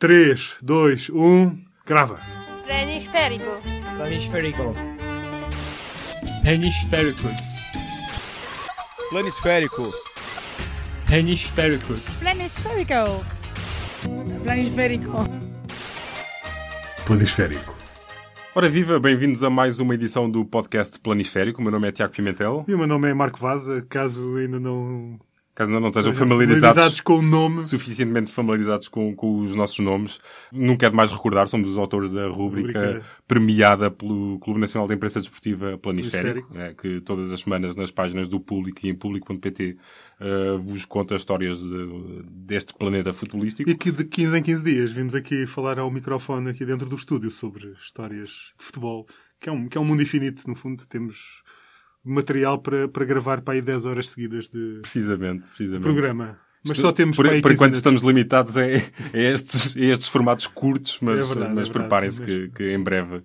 3, 2, 1, grava. Planisférico. Planisférico. Planisférico. Planisférico. Planisférico. Planisférico. Planisférico. Planisférico. Ora viva, bem-vindos a mais uma edição do podcast Planisférico. O meu nome é Tiago Pimentel. E o meu nome é Marco Vaza, caso ainda não... Caso ainda não estejam estejam familiarizados, com o nome. suficientemente familiarizados com, com os nossos nomes, nunca é demais recordar, somos os autores da rúbrica premiada pelo Clube Nacional da Imprensa Desportiva Planisférico, Planisférico. é, que todas as semanas nas páginas do Público e em público.pt eh, vos conta histórias de- deste planeta futebolístico. E que de 15 em 15 dias vimos aqui falar ao microfone aqui dentro do estúdio sobre histórias de futebol, que é um, que é um mundo infinito, no fundo. Temos material para, para gravar para aí 10 horas seguidas de Precisamente, precisamente. programa. Mas Isto- só temos por, por 15 enquanto estamos limitados a, a estes, a estes formatos curtos, mas, É verdade, mas é preparem-se que, que em breve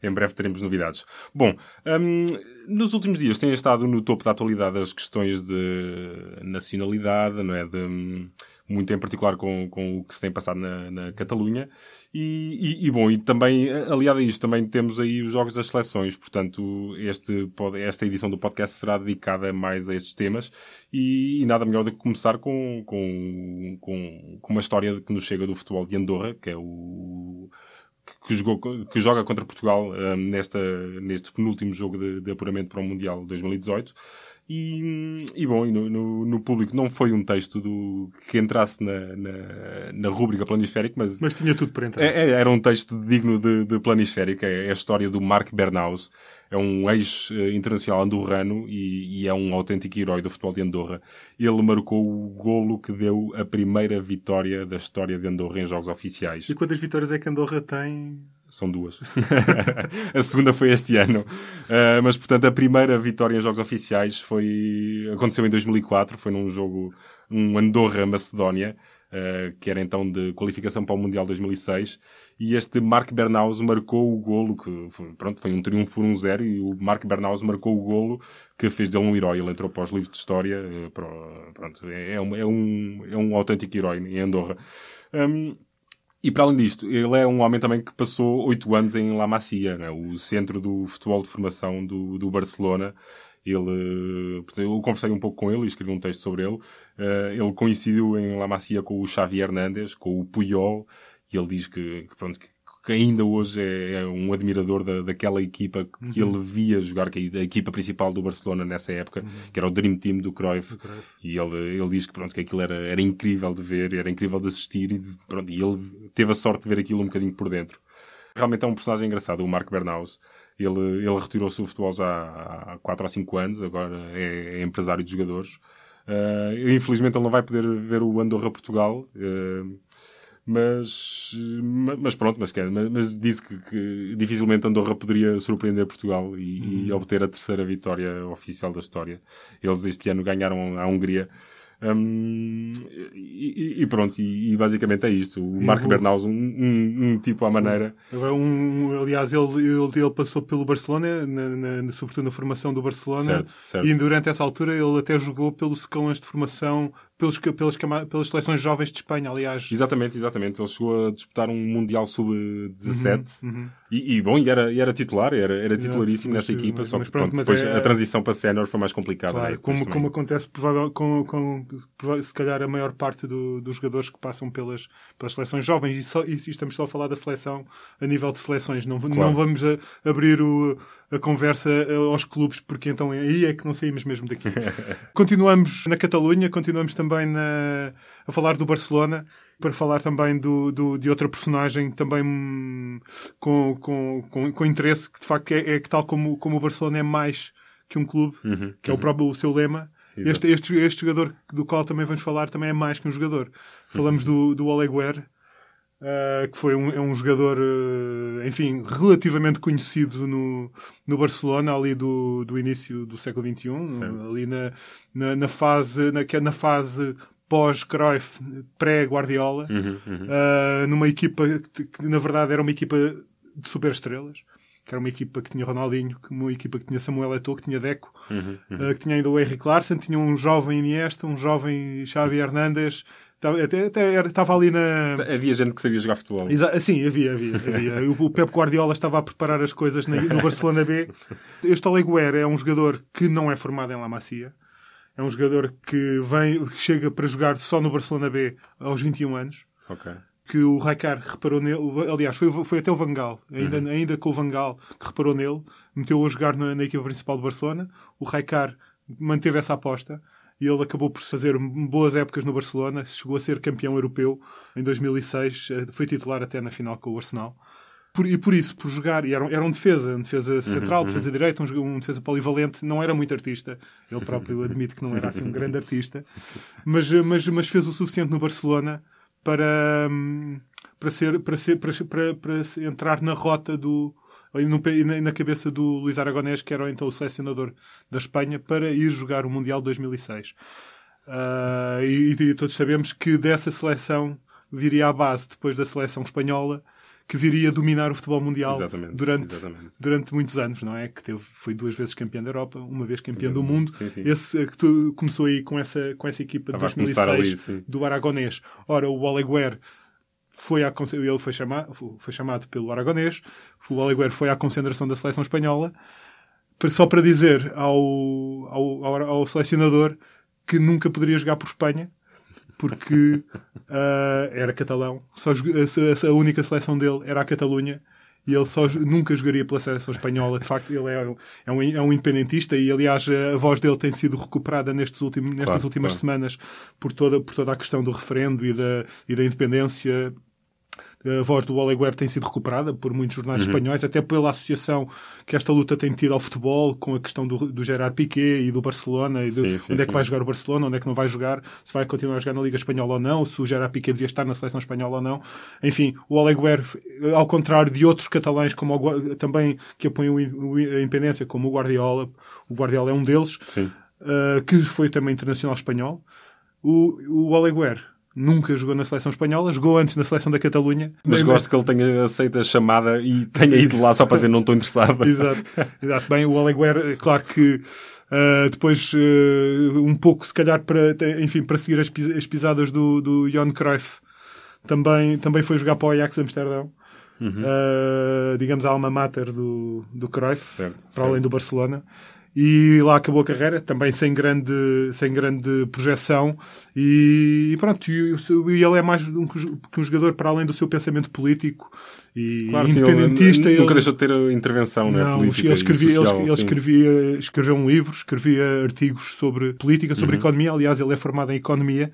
em breve teremos novidades. Bom, hum, nos últimos dias têm estado no topo da atualidade as questões de nacionalidade, não é? De, hum, muito em particular com, com o que se tem passado na, na Catalunha. E, e- e, bom, e também, aliado a isto, também temos aí os jogos das seleções. Portanto, este, esta edição do podcast será dedicada mais a estes temas. E, e nada melhor do que começar com, com, com, com uma história que nos chega do futebol de Andorra, que é o, que, jogou, que joga contra Portugal hum, nesta, neste penúltimo jogo de, de apuramento para o Mundial 2018. E, e bom, e no, no, no público não foi um texto do, que entrasse na, na, na rúbrica planisférico, mas, Mas tinha tudo para entrar. é- é- era um texto digno de, de planisférico. É a história do Mark Bernaus. É um ex-internacional andorrano e, e é um autêntico herói do futebol de Andorra. Ele marcou o golo que deu a primeira vitória da história de Andorra em jogos oficiais. E quantas vitórias é que Andorra tem? São duas. a segunda foi este ano. Uh, mas, portanto, a primeira vitória em jogos oficiais foi, aconteceu em 2004. Foi num jogo, um Andorra-Macedónia, uh, que era então de qualificação para o Mundial 2006. E este Mark Bernaus marcou o golo, que foi, pronto, foi um triunfo por 1-0, e o Mark Bernaus marcou o golo que fez dele um herói. Ele entrou para os livros de história. uh, pronto, é, é um, é, um, é um autêntico herói em Andorra. Um, e para além disto, ele é um homem também que passou oito anos em La Masia, né? o centro do futebol de formação do, do Barcelona. Ele, eu conversei um pouco com ele e escrevi um texto sobre ele. Eh, ele coincidiu em La Masia com o Xavi Hernández, com o Puyol, e ele diz que, que, pronto, que, que ainda hoje é, é um admirador da, daquela equipa que ele via jogar, que é a equipa principal do Barcelona nessa época, que era o Dream Team do Cruyff. E ele, ele diz que, pronto, que aquilo era, era incrível de ver, era incrível de assistir e, de- pronto, e ele teve a sorte de ver aquilo um bocadinho por dentro. Realmente é um personagem engraçado, o Mark Bernaus. Ele, ele retirou-se do futebol já há 4 ou 5 anos, agora é, é empresário de jogadores. Ah, infelizmente ele não vai poder ver o Andorra Portugal, ah, mas, ma- mas pronto, mas, quer, mas, mas disse que, que dificilmente Andorra poderia surpreender Portugal e, e obter a terceira vitória oficial da história. Eles este ano ganharam a Hungria. Hum, e, e- pronto, e, e basicamente é isto. O Marco vou- Bernaus, um, um, um tipo à maneira. Um, aliás, ele, ele, ele passou pelo Barcelona, na, na- sobretudo na formação do Barcelona. Certo, certo. E durante essa altura ele até jogou pelos secões de formação, pelos, pelas, pelas seleções jovens de Espanha, aliás. Exatamente, exatamente. Ele chegou a disputar um Mundial Sub-17 Uhum. e, e, bom, e era, e era titular, era, era Exato, titularíssimo mas- nessa equipa, mas- só que pronto, depois é- a transição para sénior foi mais complicada. Claro, né? Como, como acontece provável, com, com, se calhar a maior parte do- dos jogadores que passam pelas, pelas seleções jovens, e, só, e estamos só a falar da seleção a nível de seleções, não, não vamos abrir o- a conversa eh, aos clubes, porque então aí é que não saímos mesmo daqui. continuamos na Catalunha, continuamos também na- a falar do Barcelona, para falar também do, do- de outra personagem também hum, com, com, com, com interesse, que de facto é, é que tal como, como o Barcelona é mais que um clube, Uhum, que é o próprio o seu lema. Este, este, este jogador do qual também vamos falar também é mais que um jogador. Falamos do, do Oleguer, uh, que foi um, é um jogador, uh, enfim, relativamente conhecido no, no Barcelona, ali do, do início do século XXI, Certo. ali na, na, na fase, na, é na fase pós-Cruyff, pré-Guardiola, Uhum, uhum. uh, numa equipa que, que, na verdade era uma equipa de superestrelas. que era uma equipa que tinha Ronaldinho, uma equipa que tinha Samuel Eto'o, que tinha Deco, Uhum, uh, que tinha ainda o Henry Clarkson, tinha um jovem Iniesta, um jovem Xavi Hernandes, Estava, até, estava ali na. Havia gente que sabia jogar futebol. Exa sim, havia, havia. havia. O, o Pep Guardiola estava a preparar as coisas no Barcelona B. Este Oleguer é um jogador que não é formado em La Masia. É um jogador que vem, que chega para jogar só no Barcelona B aos 21 anos. Ok. Que o Raikar reparou nele. Aliás, foi, foi até o Vangal, ainda, ainda com o Vangal, que reparou nele, meteu-o a jogar na, na equipa principal do Barcelona. O Raikar manteve essa aposta e ele acabou por fazer boas épocas no Barcelona. Chegou a ser campeão europeu em 2006. eh, Foi titular até na final com o Arsenal. Por- e por isso, por jogar, e era, um- era um defesa, um defesa central, defesa direita, um, um defesa polivalente, não era muito artista. Ele próprio admite que não era assim um grande artista, mas, mas, mas fez o suficiente no Barcelona para, hum, para, ser, para, ser, para, para, para entrar na rota do. Pe- na, cabeça do Luís Aragonés, que era então o selecionador da Espanha, para ir jogar o Mundial de 2006. Ah, e, e todos sabemos que dessa seleção viria a base, depois da seleção espanhola, que viria a dominar o futebol mundial Exatamente, durante, exatamente. durante muitos anos, não é? Que teve, foi duas vezes campeão da Europa, uma vez campeão do mundo. Sim, sim. Esse eh, que tu- começou aí com essa, com essa equipa de Estava a começar 2006 ali, do Aragonês. Ora, o Oleguer foi ele foi, foi chamado pelo Aragonês, o Oleguer foi à concentração da seleção espanhola, para- só para dizer ao, ao, ao, selecionador que nunca poderia jogar por Espanha, porque ah, era catalão. Só, a, a- única seleção dele era a Catalunha. E ele só nunca jogaria pela seleção espanhola. De facto, ele é, um- é um, é um independentista e, aliás, a voz dele tem sido recuperada nestes últimos, nestas Claro, últimas claro. semanas por toda, por toda a questão do referendo e da, e da independência. A voz do Oleguer tem sido recuperada por muitos jornais Uhum. espanhóis, até pela associação que esta luta tem tido ao futebol, com a questão do, do Gerard Piqué e do Barcelona, e Sim, sim, onde é que sim. vai jogar o Barcelona, onde é que não vai jogar, se vai continuar a jogar na Liga Espanhola ou não, se o Gerard Piqué devia estar na seleção espanhola ou não. Enfim, o Oleguer, ao contrário de outros catalães como o também que apoiam a independência, como o Guardiola, o Guardiola é um deles, Sim. uh, que foi também internacional espanhol. O, o Oleguer nunca jogou na seleção espanhola, jogou antes na seleção da Catalunha. Mas gosto que ele tenha aceito a chamada e tenha ido lá só para dizer não estou interessado. Exato, exato. Bem, o Oleguer, claro que uh, depois uh, um pouco, se calhar, para, enfim, para seguir as, pis- as pisadas do, do Johan Cruyff, também, também foi jogar para o Ajax Amsterdão. Uh, digamos, a alma mater do, do Cruyff, Certo, para certo. além do Barcelona. E lá acabou a carreira, também sem grande, sem grande projeção. E, pronto, e, e ele é mais um, que um jogador para além do seu pensamento político e Claro, sim, independentista. ele ele- nunca deixou de ter intervenção não é, não, política ele escrevia, social. ele, ele sim. escrevia, escreveu um livro, escrevia artigos sobre política, sobre Uhum. economia. Aliás, ele é formado em economia.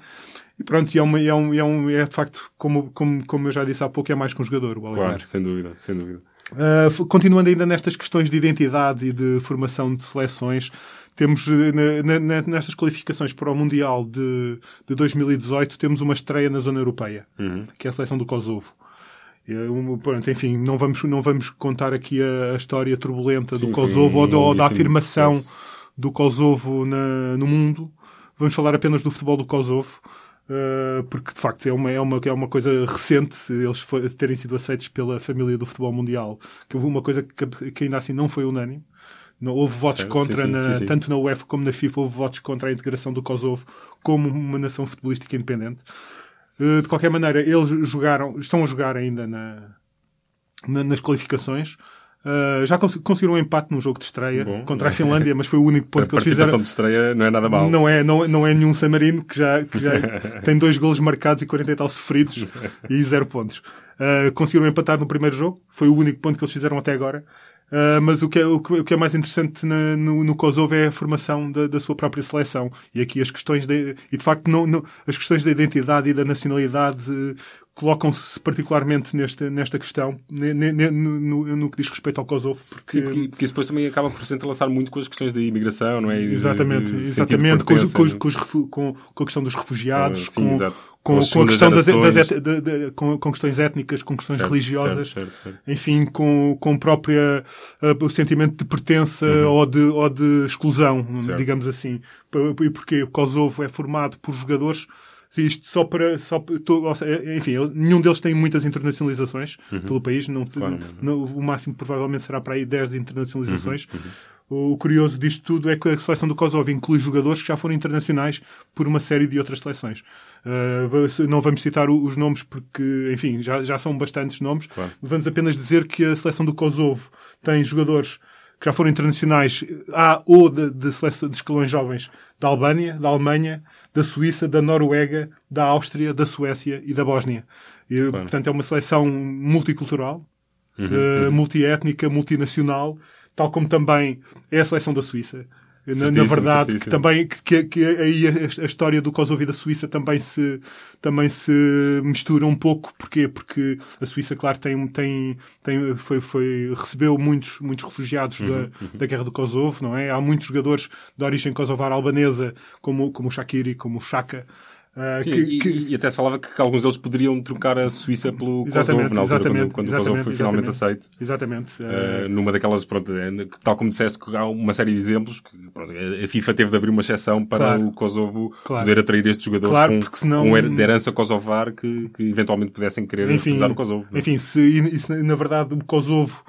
E pronto, e é, uma, é, um, é, um, é de facto, como, como, como eu já disse há pouco, é mais que um jogador, o. Claro, sem dúvida, sem dúvida. Uh, f- continuando ainda nestas questões de identidade e de formação de seleções, temos uh, na- na- nestas qualificações para o Mundial de, de 2018, temos uma estreia na zona europeia, Uhum. que é a seleção do Kosovo. Um- pronto, enfim, não vamos, não vamos contar aqui a, a história turbulenta Sim, do Kosovo um ou, da- ou da afirmação processo. do Kosovo na- no mundo. Vamos falar apenas do futebol do Kosovo. Uh, porque de facto é uma, é, uma, é uma coisa recente eles terem sido aceitos pela família do futebol mundial, que houve uma coisa que, que ainda assim não foi unânime. Não, houve votos Certo, contra, sim, na- sim, sim. tanto na UEFA como na FIFA, houve votos contra a integração do Kosovo como uma nação futebolística independente. Uh, de qualquer maneira, eles jogaram, estão a jogar ainda na, na- nas qualificações. Uh, já cons- conseguiram um empate num jogo de estreia Bom. contra a Finlândia, mas foi o único A ponto que eles participação fizeram. de estreia não é nada mal. Não é, não, não é nenhum San Marino que já, que já tem dois golos marcados e 40 e tal sofridos e zero pontos. Uh, conseguiram empatar no primeiro jogo, foi o único ponto que eles fizeram até agora. Uh, mas o que, é, o, que, é mais interessante na- no, no Kosovo é a formação da, da sua própria seleção. E aqui as questões de, e de facto não, não- as questões da identidade e da nacionalidade colocam-se particularmente nesta, nesta questão, ne- ne- ne- no, no- que diz respeito ao Kosovo. Porque, Sim, porque, porque isso depois também acaba por se entrelaçar muito com as questões da imigração, não é? E Exatamente, de sentido de exatamente com, pertença, com, com, a questão dos refugiados, Ah, sim, com, exato. com, a questão das, segundas das gerações. et- de- de- com, questões étnicas, com questões Certo, religiosas, certo, certo, enfim, com, com própria uh, o sentimento de pertença ou, de, ou de exclusão, Uhum. Digamos assim. E porque o Kosovo é formado por jogadores isto só para. Só, enfim, nenhum deles tem muitas internacionalizações pelo país. Não, Uhum. Claro, não- o máximo provavelmente será para aí 10 internacionalizações. Uhum, O curioso disto tudo é que a seleção do Kosovo inclui jogadores que já foram internacionais por uma série de outras seleções. Uh, não vamos citar os nomes porque, enfim, já, já são bastantes nomes. Claro. Vamos apenas dizer que a seleção do Kosovo tem jogadores que já foram internacionais A ou de, de, de escalões jovens da Albânia, da Alemanha, da Suíça, da Noruega, da Áustria, da Suécia e da Bósnia. E, Claro. Portanto, é uma seleção multicultural, Uhum, eh, multiétnica, multinacional, tal como também é a seleção da Suíça. Na, Certíssimo, verdade, que também que, que, aí a, a história do Kosovo e da Suíça também se também se mistura um pouco. Porquê? Porque a Suíça, claro, tem tem tem foi foi recebeu muitos muitos refugiados Uhum, da, da guerra do Kosovo, não é? Há muitos jogadores de origem kosovar albanesa, como como o Shakiri, como o Chaka. Ah, Sim, que- e, que- e até se falava que alguns deles poderiam trocar a Suíça pelo Exatamente, Kosovo, na altura, exatamente, quando, quando o Kosovo foi finalmente aceito. Exatamente. Uh, numa daquelas, pronto, é, que, tal como disseste, que há uma série de exemplos que pronto, a FIFA teve de abrir uma exceção para Claro. o Kosovo Claro. poder atrair estes jogadores Claro, com, senão- com herança kosovar que, que eventualmente pudessem querer enfim, o Kosovo. não é? enfim se, e se na verdade o Kosovo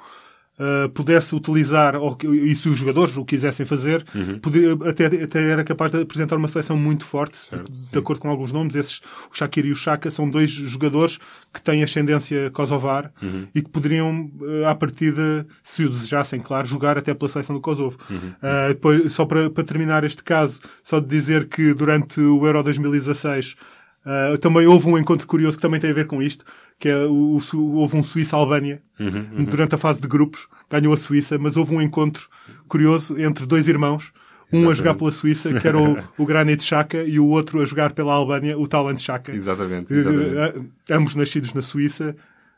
uh, pudesse utilizar, ou, e se os jogadores o quisessem fazer, Uhum. poderia, até, até era capaz de apresentar uma seleção muito forte, Certo, de sim. acordo com alguns nomes. Esses, o Shakir e o Chaka, são dois jogadores que têm ascendência kosovar Uhum. e que poderiam, uh, à partida, se o desejassem, claro, jogar até pela seleção do Kosovo. Uhum. Uh, depois, só para, para terminar este caso, só de dizer que durante o Euro 2016 Uh, também houve um encontro curioso que também tem a ver com isto, que é o, o houve um Suíça-Albânia Uhum, durante a fase de grupos, ganhou a Suíça, mas houve um encontro curioso entre dois irmãos, um a jogar pela Suíça, que era o, o Granit Xhaka, e o outro a jogar pela Albânia, o Talent Xhaka. Exatamente, exatamente. uh, ambos nascidos na Suíça,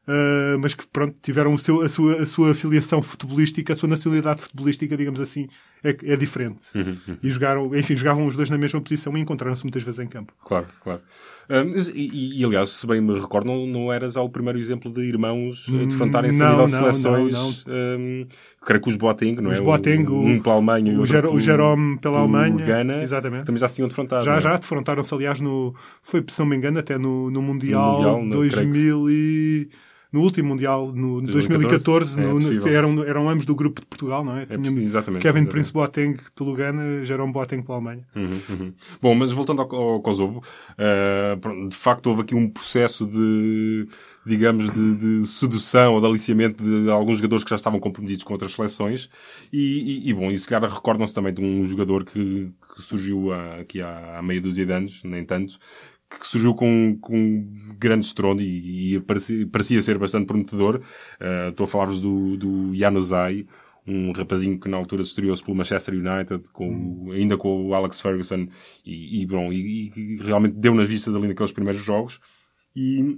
uh, mas que pronto, tiveram o seu, a, sua, a sua afiliação futebolística, a sua nacionalidade futebolística, digamos assim, é, é diferente. Uhum, E jogaram, enfim, jogavam os dois na mesma posição e encontraram-se muitas vezes em campo. Claro, claro. Um, e, e, e, aliás, se bem me recordo, não, não eras já o primeiro exemplo de irmãos a defrontarem-se a Hum, não, nível não, seleções. não, Um, creio que os Boateng, não é? Os Boateng, o, um pela Alemanha e o outro Jero- o pelo- Jerome pela Alemanha, Ghana, exatamente. também já se tinham defrontado. Já, não é? já, defrontaram-se, aliás, no. Foi, se não me engano, até no, no Mundial, Mundial, no- que- 2000 e. No último Mundial, no 2014, 2014, é no- no- eram, eram ambos do grupo de Portugal, não é? É Tínhamos exatamente. Kevin exatamente. Prince Boateng pelo Ghana, Jerome Boateng pela Alemanha. Uhum, uhum. Bom, mas voltando ao, ao Kosovo, uh, de facto houve aqui um processo de, digamos, de, de sedução ou de aliciamento de alguns jogadores que já estavam comprometidos com outras seleções e, e, e, bom, e se calhar recordam-se também de um jogador que, que surgiu há, aqui há, há meia dúzia de anos, nem tanto, que surgiu com, com um grande estrondo e, e parecia, parecia ser bastante prometedor. Uh, estou a falar-vos do, do Januzaj, um rapazinho que na altura se estreou-se pelo Manchester United, com, o- ainda com o Alex Ferguson, e, e, bom, e, e realmente deu nas vistas ali naqueles primeiros jogos. E,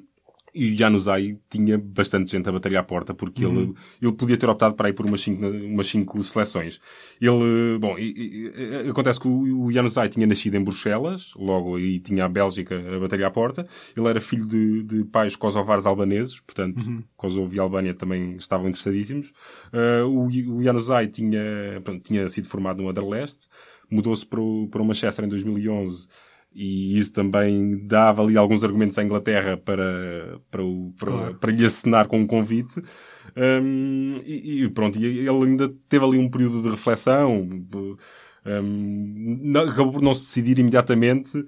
e o Januzaj tinha bastante gente a bater à porta, porque ele, ele podia ter optado para ir por umas cinco, umas cinco seleções. Ele, bom, e- e- e- acontece que o, o Januzaj tinha nascido em Bruxelas, logo aí tinha a Bélgica a bater à porta. Ele era filho de, de pais kosovares albaneses, portanto, Kosovo e Albânia também estavam interessadíssimos. Uh, o, o Januzaj tinha, pronto, tinha sido formado no Anderlecht, mudou-se para o, para o Manchester em 2011 e isso também dava ali alguns argumentos à Inglaterra para, para, o, para, Claro. para lhe acenar com um convite. Um, e, e pronto, e ele ainda teve ali um período de reflexão, um, não- acabou por não se decidir imediatamente.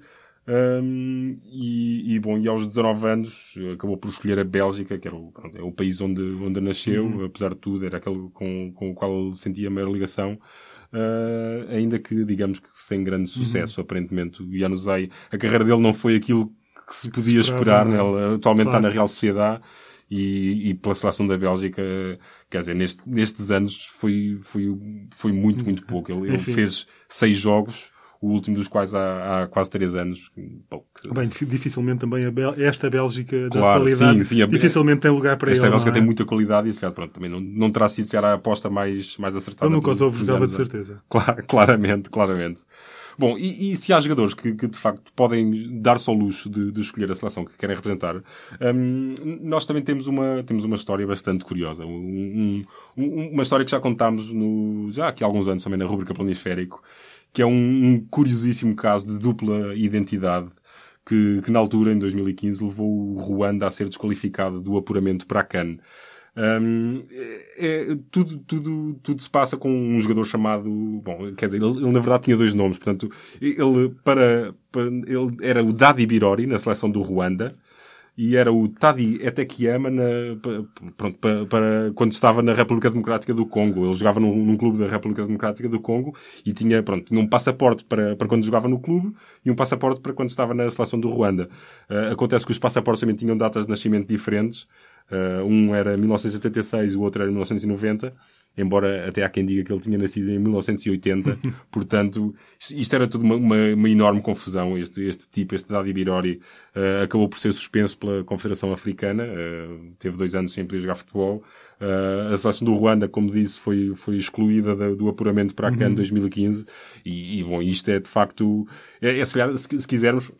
um, e, e, bom, e aos 19 anos acabou por escolher a Bélgica, que era o, pronto, é o país onde, onde nasceu, apesar de tudo, era aquele com, com o qual ele sentia a maior ligação. Uh, ainda que, digamos que sem grande sucesso, aparentemente. O Januzaj, a carreira dele não foi aquilo que se podia esperar. esperava, né? é? Ele atualmente Claro. está na Real Sociedade e, e pela seleção da Bélgica, quer dizer, neste, nestes anos foi, foi, foi muito, muito pouco. Ele, ele fez seis jogos, o último dos quais há, há quase três anos. Bom, que- Bem, dif- dificilmente também Bel- esta Bélgica da Claro, atualidade sim, sim, a- dificilmente tem lugar para esta ele. Bélgica é? tem muita qualidade e, se calhar, pronto, também não, não terá sido se calhar, a aposta mais, mais acertada. Ele no Kosovo jogava de certeza. Claro, claramente, claramente. Bom, e, e se há jogadores que, que, de facto podem dar-se ao luxo de, de escolher a seleção que querem representar, hum, nós também temos uma, temos uma história bastante curiosa. Um- um- um- uma história que já contámos no, já aqui há alguns anos também na rubrica Planisférico, que é um, um curiosíssimo caso de dupla identidade que, que na altura, em 2015, levou o Ruanda a ser desqualificado do apuramento para a CAN. Um, é, é, tudo, tudo, tudo se passa com um jogador chamado. Bom, quer dizer, ele, ele na verdade tinha dois nomes. Portanto, ele, para, para, ele era o Dadi Birori na seleção do Ruanda e era o Tadi Etekiyama na, pronto, para, para, quando estava na República Democrática do Congo. Ele jogava num, num, clube da República Democrática do Congo e tinha, pronto, tinha um passaporte para, para quando jogava no clube e um passaporte para quando estava na seleção do Ruanda. Uh, acontece que os passaportes também tinham datas de nascimento diferentes. Uh, um era 1986 e o outro era 1990 embora até há quem diga que ele tinha nascido em 1980, portanto, isto era tudo uma, uma, uma, enorme confusão. Este, este tipo, este Dadi Birori, uh, acabou por ser suspenso pela Confederação Africana, uh, teve dois anos sem poder jogar futebol. Uh, a seleção do Ruanda, como disse, foi, foi excluída do, do apuramento para a CAN uhum. 2015, e, e, bom, isto é de facto, é, é se, se, se quisermos,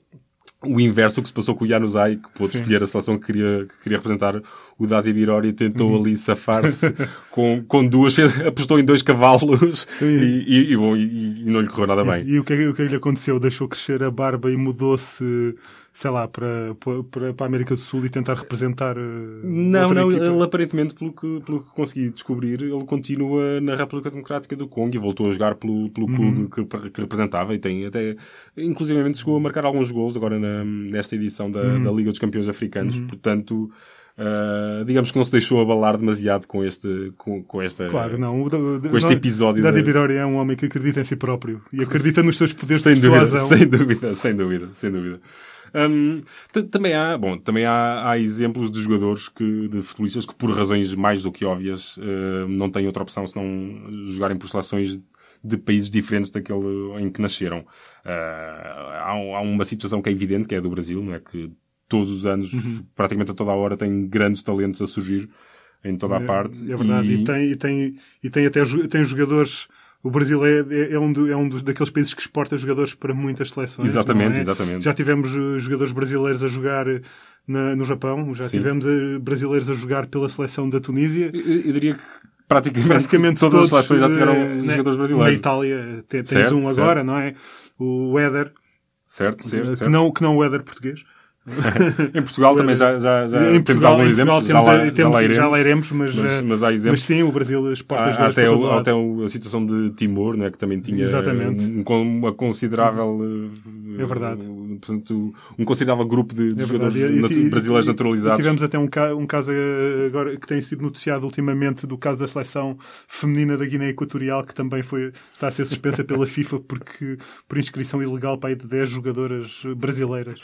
o inverso do que se passou com o Januzaj, que pôde Sim. escolher a seleção que queria, que queria representar o Dadi Birori tentou uhum. ali safar-se com, com duas, fez, apostou em dois cavalos e, e, e, bom, e, não lhe correu nada bem. E, o, que, é o que lhe aconteceu? Deixou crescer a barba e mudou-se, sei lá, para, para, para a América do Sul e tentar representar. Eh, não, não, equipa. ele aparentemente, pelo que, pelo que consegui descobrir, ele continua na República Democrática do Congo e voltou a jogar pelo, pelo uhum. clube que, que, representava e tem até, inclusivamente, chegou a marcar alguns gols agora na, nesta edição da, uhum. da Liga dos Campeões Africanos. Uhum. Portanto, Uh, digamos que não se deixou abalar demasiado com este, com, com esta, claro, não. O, com este episódio. Daddy Birori é um homem que acredita em si próprio e acredita nos seus poderes sem de persuasão. Dúvida, sem dúvida, sem dúvida, sem dúvida. Um, também há, bom, também há, há exemplos de jogadores que, de futebolistas que por razões mais do que óbvias uh, não têm outra opção senão jogarem por seleções de países diferentes daquele em que nasceram. Uh, há, há, uma situação que é evidente, que é a do Brasil, não é? que todos os anos, uhum. praticamente a toda a hora, tem grandes talentos a surgir em toda a é, parte. É verdade, e, e tem, e, tem, e tem até tem jogadores. O Brasil é, é, é um, do, é um dos, daqueles países que exporta jogadores para muitas seleções. Exatamente, é? exatamente. Já tivemos eh, jogadores brasileiros a jogar na, no Japão, já Sim. tivemos eh, brasileiros a jogar pela seleção da Tunísia. Eu, eu diria que praticamente, praticamente todas todos, as seleções já tiveram uh, jogadores brasileiros. Na Itália tens certo, um agora, certo. não é? O Éder. Certo, certo, que certo. Não, que não o Éder português. em Portugal também já, já, já em temos alguns exemplos, já, lá, temos, já, já lá iremos, mas, mas, eh, mas, há exemplos. Mas sim, o Brasil há, até, o, até a situação de Timor, né, que também tinha um, uma considerável é verdade. Portanto, um considerável grupo de, de é jogadores e, e, brasileiros naturalizados. E tivemos até um, um caso eh, agora que tem sido noticiado ultimamente do caso da seleção feminina da Guiné Equatorial que também foi, está a ser suspensa pela FIFA porque, por inscrição ilegal para aí de 10 jogadoras brasileiras.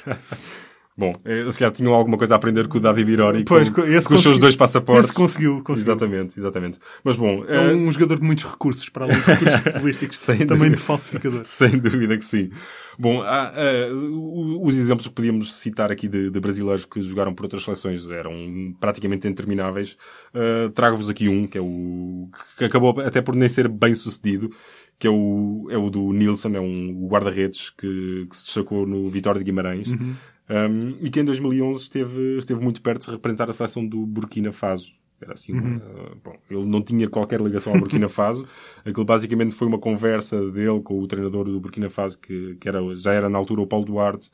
Bom, eh, se calhar tinham alguma coisa a aprender com o Dadi Birori pois, com, com os seus dois passaportes. Esse conseguiu, conseguiu. Exatamente, exatamente. Mas bom... É, é um jogador de muitos recursos, para além de recursos futbolísticos, também dúvida. de falsificador. Sem dúvida que sim. Bom, há, uh, os exemplos que podíamos citar aqui de, de, brasileiros que jogaram por outras seleções eram praticamente intermináveis. Uh, Trago-vos aqui um, que é o... que acabou até por nem ser bem sucedido, que é o, é o do Nilsson, é um guarda-redes que, que, se destacou no Vitória de Guimarães. Uhum. Um, e que em 2011 esteve, esteve muito perto de representar a seleção do Burkina Faso. Era assim, uhum. uh, bom, ele não tinha qualquer ligação ao Burkina Faso. Aquilo basicamente foi uma conversa dele com o treinador do Burkina Faso, que, que era, já era na altura o Paulo Duarte,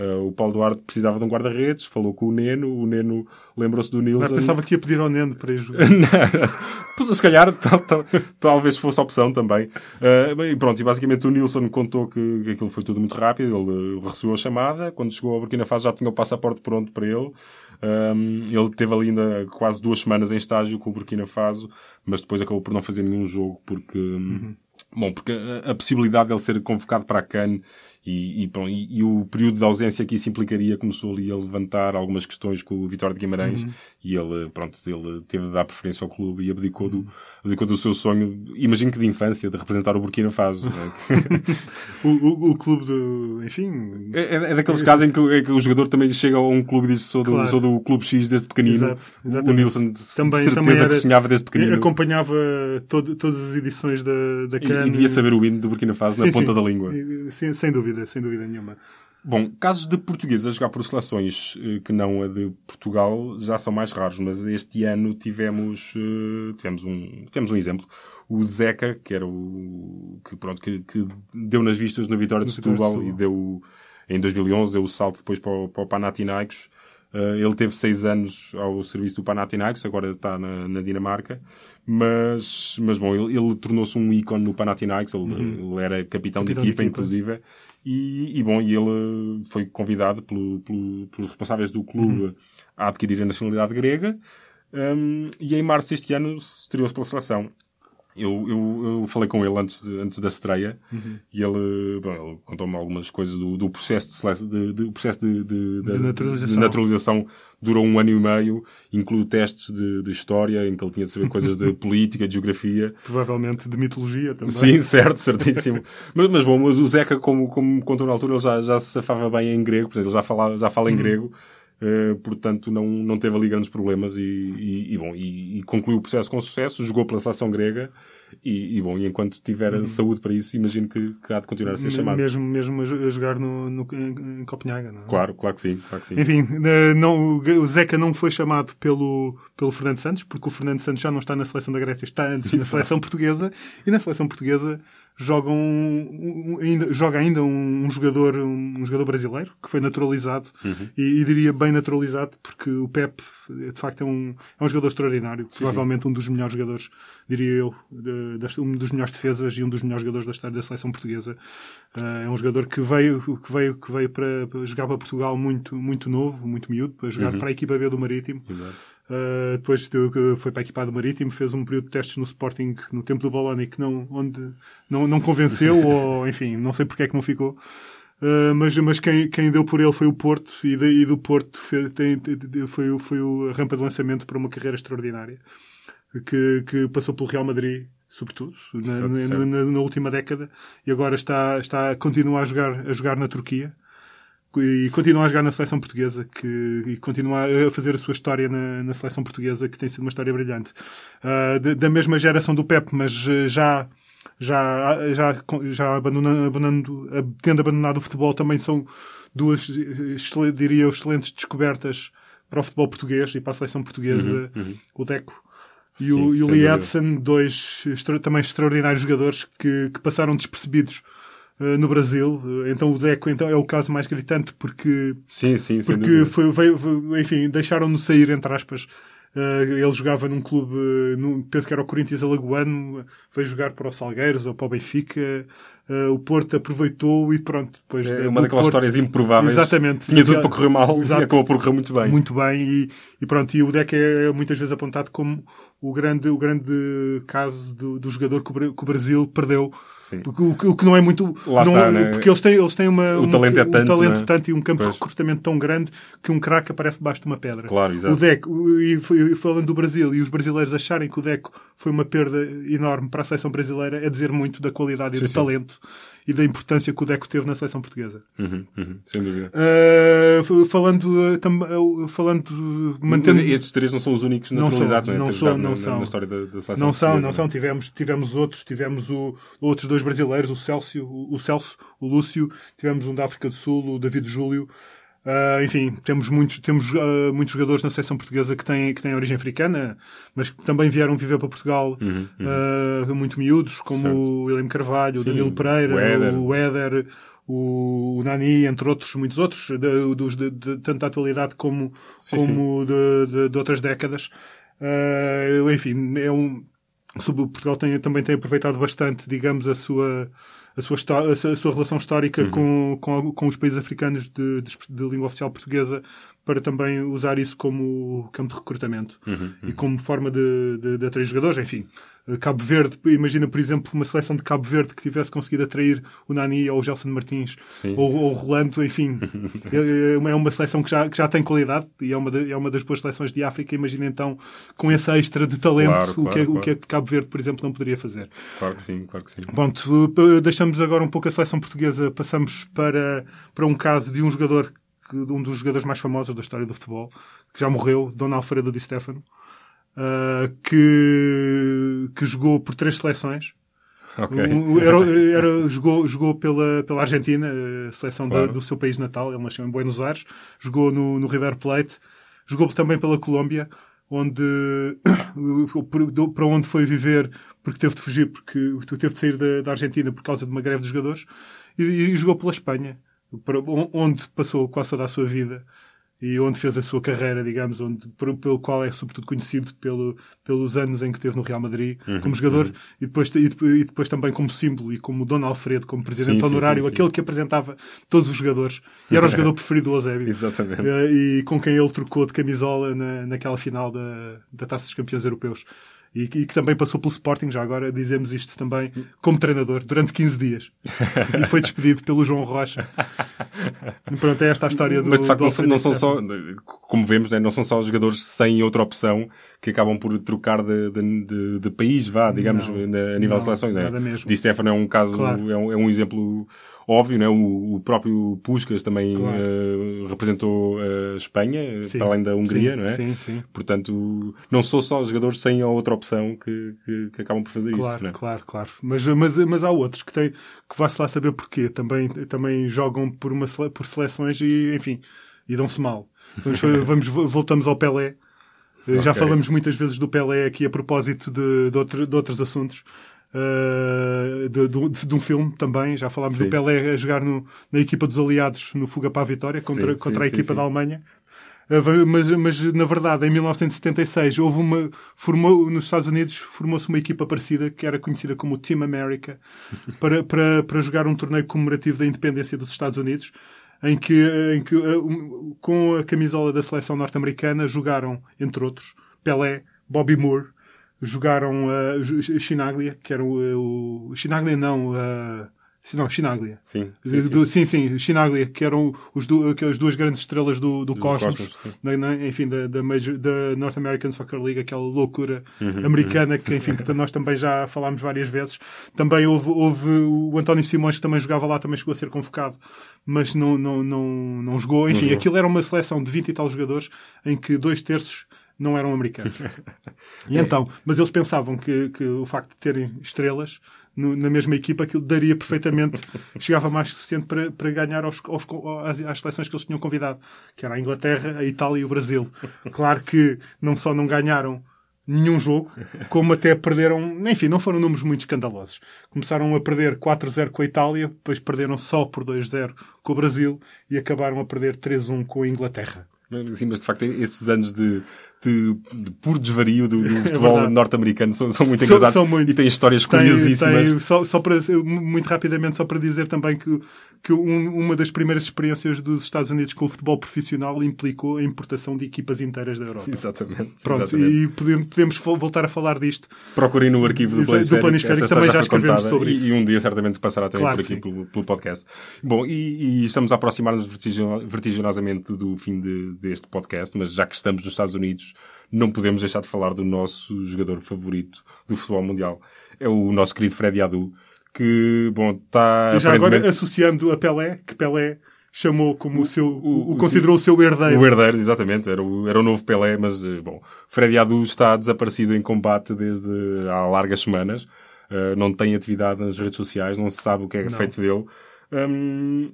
Uh, o Paulo Duarte precisava de um guarda-redes, falou com o Neno, o Neno lembrou-se do Nilson. Eu pensava que ia pedir ao Neno para ir jogar. Se calhar, tal, tal, talvez fosse a opção também. Uh, e pronto, e basicamente o Nilson contou que, que aquilo foi tudo muito rápido, ele recebeu a chamada, quando chegou ao Burkina Faso já tinha o passaporte pronto para ele. Um, ele teve ali ainda quase duas semanas em estágio com o Burkina Faso, mas depois acabou por não fazer nenhum jogo porque... Uhum. Bom, porque a, a, possibilidade de ele ser convocado para a CAN e, e, bom, e, e, o período de ausência que isso implicaria começou ali a levantar algumas questões com o Vitória de Guimarães uhum. e ele, pronto, ele teve de dar preferência ao clube e abdicou do, abdicou do seu sonho, imagino que de infância, de representar o Burkina Faso. É? o, o, o, clube do, enfim... É, é, é daqueles casos em que, em que, o jogador também chega a um clube e diz sou do, claro. sou do clube X desde pequenino. Exato, o Nilson também, certeza também era, que sonhava desde pequenino. Acompanhava todo, todas as edições da, da CAN. E, e devia saber o hino do Burkina Faso sim, na ponta sim. da língua. Sim, sem dúvida, sem dúvida nenhuma. Bom, casos de portugueses a jogar por seleções eh, que não a de Portugal já são mais raros, mas este ano tivemos, uh, tivemos, um, tivemos um exemplo. O Zeca, que era o que, pronto, que, que deu nas vistas na Vitória de Setúbal e deu, em 2011, deu o salto depois para o, para o Panathinaikos. Uh, ele teve seis anos ao serviço do Panathinaikos, agora está na, na Dinamarca, mas, mas bom, ele, ele tornou-se um ícone no Panathinaikos, ele, Uhum. ele era capitão, Capitão de de equipa, equipa. inclusive, e, e bom, e ele foi convidado pelo, pelo- pelos responsáveis do clube Uhum. a adquirir a nacionalidade grega, um, e em março deste ano estreou-se pela seleção. Eu, eu, eu falei com ele antes, de- antes da estreia Uhum. e ele, ele contou-me algumas coisas do, do processo, de, de, de- processo de, naturalização. de naturalização durou um ano e meio, inclui testes de, história, em que ele tinha de saber coisas de política, de geografia. Provavelmente de mitologia também. Sim, certo, certíssimo. mas, mas bom, mas o Zeca, como, como me contou na altura, ele já, já se safava bem em grego, portanto, ele já fala, já fala em grego, eh, portanto, não, não teve ali grandes problemas e, e, e bom, e, e concluiu o processo com sucesso, jogou pela seleção grega e, bom, e enquanto tiver saúde para isso, imagino que, que há de continuar a ser chamado. Mesmo, mesmo a jo- a jogar no, no- em, Copenhaga, não é? Claro, claro que sim, claro que sim. Enfim, eh, não, o Zeca não foi chamado pelo, pelo Fernando Santos, porque o Fernando Santos já não está na seleção da Grécia, está antes na Exato. seleção portuguesa, e na seleção portuguesa joga, um, um- ainda, joga ainda um, um jogador, um, jogador brasileiro, que foi naturalizado, Uhum. e, e diria bem naturalizado, porque o Pep, de facto, é um, é um jogador extraordinário, provavelmente um dos melhores jogadores, diria eu, de- das- um dos melhores defesas e um dos melhores jogadores da história da seleção portuguesa. Eh, é um jogador que veio, que veio, que veio para, para jogar para Portugal muito, muito novo, muito miúdo, para jogar para a equipa B do Marítimo. Exato. Uh, depois de- foi para a equipa do Marítimo, fez um período de testes no Sporting no tempo do Bologna que não, onde não, não convenceu, ou enfim, não sei porque é que não ficou. Uh, mas mas quem, quem deu por ele foi o Porto, e, de- e do Porto fe- tem- foi, foi a rampa de lançamento para uma carreira extraordinária que, que passou pelo Real Madrid, sobretudo, na, na- na- na última década, e agora está, está, continua a jogar, a jogar na Turquia e continua a jogar na seleção portuguesa que, e continua a fazer a sua história na, na seleção portuguesa que tem sido uma história brilhante. Ah, da, da mesma geração do Pep mas eh, já já já já abandonando, abandonando tendo abandonado o futebol também são duas eh, diria eu, excelentes descobertas para o futebol português e para a seleção portuguesa o Deco. E Sim, o, e o Lee. Edson, dois extra- também extraordinários jogadores que, que passaram despercebidos no Brasil. Eh, Então o Deco então, é o caso mais gritante porque, Sim, sim, porque foi, veio- enfim, deixaram-no sair, entre aspas. Eh, ele jogava num clube, eh, num- penso que era o Corinthians Alagoano, veio jogar para o Salgueiros ou para o Benfica. Eh, o Porto aproveitou e pronto. Depois É uma daquelas Porto- histórias improváveis. Exatamente. Tinha tudo para correr mal Exato. e acabou por correr muito bem. Muito bem, e, e pronto, e o Deck é muitas vezes apontado como o grande, o grande caso do, do jogador que o, Brasil perdeu. Sim. Porque, o, que- não é muito. Lá não está, é- né? Porque eles têm, eles têm uma, O uma- talento é um tanto, talento né? tanto e um campo Pois. de recrutamento tão grande que um craque aparece debaixo de uma pedra. Claro, exato. O Deco, e falando do Brasil, e os brasileiros acharem que o Deco foi uma perda enorme para a seleção brasileira, é dizer muito da qualidade e Sim, do sim. talento e da importância que o Deco teve na seleção portuguesa. Uhum, uhum, sem dúvida. Uh, falando, uh, tam- uh, falando, mantendo, Mas estes três não são os únicos Não naturalizados, são, não, é? não Ter são, não na, são. na história da, da seleção não são, não são. Tivemos, tivemos outros, tivemos o, outros dois brasileiros, o Celso, o, o Celso, o Lúcio, tivemos um da África do Sul, o David Júlio. Uh, enfim, temos muitos, temos uh, muitos jogadores na seleção portuguesa que têm, que têm origem africana, mas que também vieram viver para Portugal uh, muito miúdos, como Certo. o William Carvalho, o Sim, Danilo Pereira, o Éder. o o, o Nani, entre outros, muitos outros, de, dos de, de, tanto da atualidade como, Sim, como De, de, de outras décadas. Uh, enfim, é um, Portugal tem, também tem aproveitado bastante, digamos, a sua, a sua, a sua, relação histórica com, com, com os países africanos de, de, de língua oficial portuguesa para também usar isso como campo de recrutamento e como forma de, de, de atrair jogadores. Enfim, Cabo Verde, imagina, por exemplo, uma seleção de Cabo Verde que tivesse conseguido atrair o Nani ou o Gelson Martins Sim. ou, ou o Rolando, enfim, é é uma seleção que já, que já tem qualidade e é uma, de- é uma das boas seleções de África. Imagina então, com esse extra de talento, Claro, o, que, é- claro, o que é que Cabo Verde, por exemplo, não poderia fazer. Claro que sim, claro que sim. Pronto, p- deixamos agora um pouco a seleção portuguesa, passamos para, para um caso de um jogador, um dos jogadores mais famosos da história do futebol, que já morreu, Dona Alfredo Di Stefano, ah, que, que jogou por três seleções. Ok. Um- era- era- jogou, jogou pela, pela Argentina, seleção da- Claro. do seu país natal, ele nasceu em Buenos Aires, jogou no, no River Plate, jogou também pela Colômbia, onde para onde foi viver porque teve de fugir, porque teve de sair da, da Argentina por causa de uma greve de jogadores, e, e jogou pela Espanha, para- onde passou quase toda a sua vida. E onde fez a sua carreira, digamos, onde, pelo qual é sobretudo conhecido pelo, pelos anos em que teve no Real Madrid Uhum, como jogador e, depois, e, depois, e depois também como símbolo e como Dom Alfredo, como presidente Sim, honorário, sim, sim. aquele que apresentava todos os jogadores e era o jogador preferido do Eusébio. Exatamente. Eh, e com quem ele trocou de camisola na, naquela final da, da Taça dos Campeões Europeus. E, que- também passou pelo Sporting, já agora dizemos isto também, como treinador, durante 15 dias. e foi despedido pelo João Rocha. E pronto, é esta a história do Mas de facto não, não são só, como vemos, né, não são só os jogadores sem outra opção que acabam por trocar de, de, de- de país, vá, digamos, Não, a nível não, de seleções. Né? nada mesmo. Di Stefano é um caso, Claro. é, um, é um exemplo óbvio, né? o, o próprio Puskas também Claro. eh, representou a Espanha, Sim. para além da Hungria, Sim, não é? Sim, sim. Portanto, não são só os jogadores sem a outra opção que, que, que acabam por fazer Claro, isto, não é? claro, claro. Mas, mas, mas há outros que têm, que vai-se lá saber porquê. Também, também jogam por, uma, por seleções e, enfim, e dão-se mal. Vamos, vamos, voltamos ao Pelé. Eh, Já Ok. falamos muitas vezes do Pelé aqui a propósito de, de, outro- de outros assuntos. Eh, de, de- de um filme também, já falámos Sim. do Pelé a jogar no- na equipa dos aliados no Fuga para a Vitória contra, Sim, contra a sim, equipa sim, da. Alemanha. Uh, Mas, mas, na verdade, em 1976, houve uma. Formou, nos Estados Unidos formou-se uma equipa parecida que era conhecida como Team America para, para, para jogar um torneio comemorativo da independência dos Estados Unidos, em que, em que uh, com a camisola da seleção norte-americana jogaram, entre outros, Pelé, Bobby Moore, jogaram uh, Chinaglia, que era o. o Chinaglia, não. Uh, não, Chinaglia. Sim, sim, do, sim, sim, Chinaglia, que eram os du- que as duas grandes estrelas do, do, Do Cosmos, Cosmos, na- na- enfim, da, da, Major- da North American Soccer League, aquela loucura Uhum, americana que, enfim, que nós também já falámos várias vezes. Também houve, houve o António Simões, que também jogava lá, também chegou a ser convocado, mas não, não, não, não jogou. Enfim, jogou. aquilo era uma seleção de 20 e tal jogadores, em que dois terços não eram americanos. E então, mas eles pensavam que, que o facto de terem estrelas no- na mesma equipa, aquilo daria perfeitamente, chegava mais suficiente para, para ganhar aos, aos- às, às seleções que eles tinham convidado, que era a Inglaterra, a Itália e o Brasil. Claro que não só não ganharam nenhum jogo, como até perderam, enfim, não foram números muito escandalosos. Começaram a perder 4-0 com a Itália, depois perderam só por 2-0 com o Brasil e acabaram a perder 3-1 com a Inglaterra. Sim, mas de facto esses anos de, de, de puro desvario do, do futebol verdade. norte-americano são, são muito São- engraçados são muito. e têm histórias Tem- curiosíssimas. tem- só, só para, muito rapidamente, só para dizer também que, que um- uma das primeiras experiências dos Estados Unidos com o futebol profissional implicou a importação de equipas inteiras da Europa. Exatamente. Pronto, exatamente. e podemos, podemos voltar a falar disto. Procurem no arquivo do Exato, do Planisférico. Também já foi escrevemos sobre e, isso. E um dia certamente passará também Claro por aqui pelo, pelo podcast. Bom, e, e estamos a aproximar-nos vertigino- vertiginosamente do fim de- deste podcast, mas já que estamos nos Estados Unidos, não podemos deixar de falar do nosso jogador favorito do futebol mundial. É o nosso querido Freddy Adu, que, bom, está já agora aparentemente... associando a Pelé, que Pelé chamou como o seu, o, o- considerou o seu herdeiro. O herdeiro, exatamente, era o, era o novo Pelé, mas, eh, bom, Freddy Adu está desaparecido em combate desde há largas semanas. Eh, não tem atividade nas redes sociais, não se sabe o que é Não. feito dele. Hum,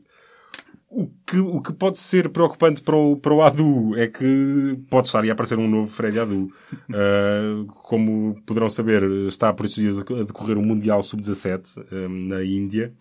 o, que, o que pode ser preocupante para o, para o Adu é que pode estar a aparecer um novo Freddy Adu. Eh, como poderão saber, está por estes dias a decorrer o Mundial Sub-17 hum, na Índia.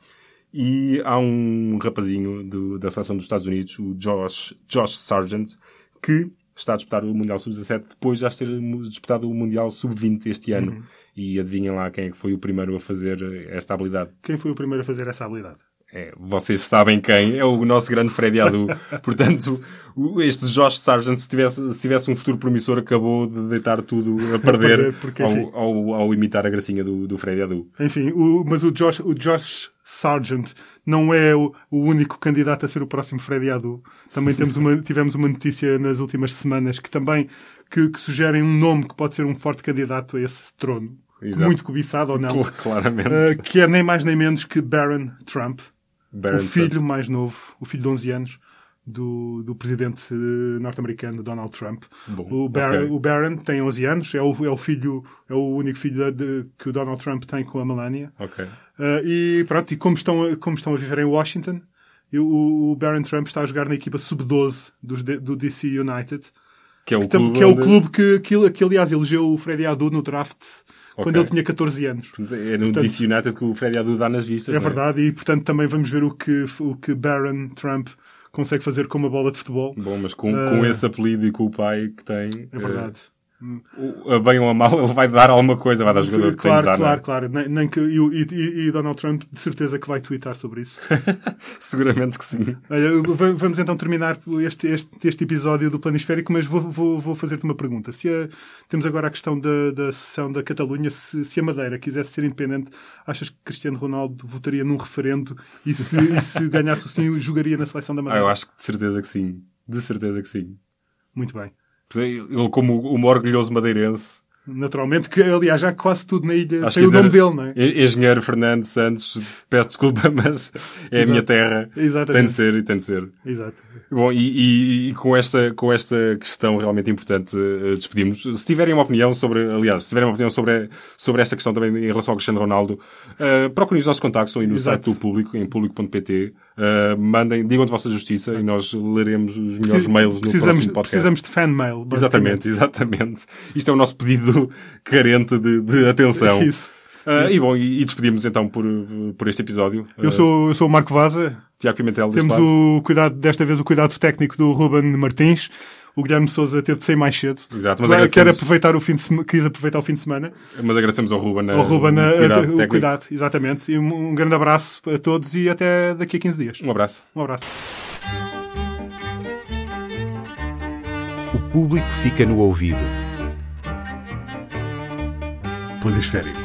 E há um rapazinho do- da seleção dos Estados Unidos, o Josh, Josh Sargent, que está a disputar o Mundial Sub-17 depois de já ter disputado o Mundial Sub-20 este ano. Uhum. E adivinhem lá quem é que foi o primeiro a fazer esta habilidade. Quem foi o primeiro a fazer essa habilidade? É, vocês sabem quem, é o nosso grande Freddy Adu. Portanto, este Josh Sargent, se tivesse, se tivesse um futuro promissor, acabou de deitar tudo a perder porque, ao, ao, ao imitar a gracinha do, do Freddy Adu. Enfim, o- mas o Josh, o Josh Sargent não é o, o único candidato a ser o próximo Freddy Adu. Também temos uma, tivemos uma notícia nas últimas semanas que também que, que sugerem um nome que pode ser um forte candidato a esse trono. Exato. Muito cobiçado ou não. Cl- Claramente. Uh, que é nem mais nem menos que Barron Trump, Barron o filho mais novo, o filho de 11 anos do, do presidente eh, norte-americano Donald Trump. Bom, o, Bar ok. o Barron tem 11 anos, é o, é o filho, é o único filho da- de- que o Donald Trump tem com a Melania. Uh, e pronto, e como estão, a- como estão a viver em Washington, o, o Barron Trump está a jogar na equipa sub-12 dos D- do DC United, Que é o que, clube, que é o clube que, que, que, aliás elegeu o Freddy Adu no draft quando ele tinha 14 anos. É no DC United que o Freddy Adu dá nas vistas. É não verdade, e portanto também vamos ver o que, o que Barron Trump consegue fazer com uma bola de futebol. Bom, mas com, com Ah. esse apelido e com o pai que tem, É verdade. o- a bem ou a mal, ele vai dar alguma coisa, vai dar jogador que tem claro, dar, não é? claro, claro. Nem, que, e, e- e- Donald Trump, de certeza que vai twittar sobre isso. Seguramente que sim. Olha, va- vamos então terminar este, este, este episódio do Planisférico, mas vou, vou, vou fazer-te uma pergunta. Se a- temos agora a questão da, da sessão da Catalunha, se, se a Madeira quisesse ser independente, achas que Cristiano Ronaldo votaria num referendo e se, e se ganhasse o sim, jogaria na seleção da Ah, Madeira? eu acho que de certeza que sim. De certeza que sim. Muito bem. Ele, como um orgulhoso madeirense, Naturalmente, que aliás já quase tudo na ilha Acho tem o nome dizer- dele, não é? Engenheiro Fernando Santos, peço desculpa, mas é a Exato. minha terra. Exatamente. Tem de ser e tem de ser. Exato. Bom, e, e- e com, esta, com esta questão realmente importante, eh, despedimos. Se tiverem uma opinião sobre, aliás, se tiverem uma opinião sobre, sobre esta questão também em relação ao Cristiano Ronaldo, uh, procurem os nossos contactos aí no Exato. site do público, em público.pt. Uh, mandem, digam de vossa justiça e nós leremos os melhores mails no precisamos, próximo podcast. precisamos de fan mail. Exatamente, exatamente. Isto é o nosso pedido carente de, de atenção. Isso. Isso. E bom, e, e despedimos então por, por este episódio. Eu sou, eu sou o Marco Vaza. Tiago Pimentel Temos o cuidado, desta vez, o cuidado técnico do Ruben Martins. O Guilherme Souza teve de sair mais cedo. Exato, mas Vai- Quer agradecemos, aproveitar o fim de sema- quis aproveitar o fim de semana. mas agradecemos ao Ruben, Ao Ruben, a- o cuidado o técnico. cuidado, exatamente. E um, um grande abraço a todos e até daqui a 15 dias. Um abraço. Um abraço. O público fica no ouvido. Planisférico.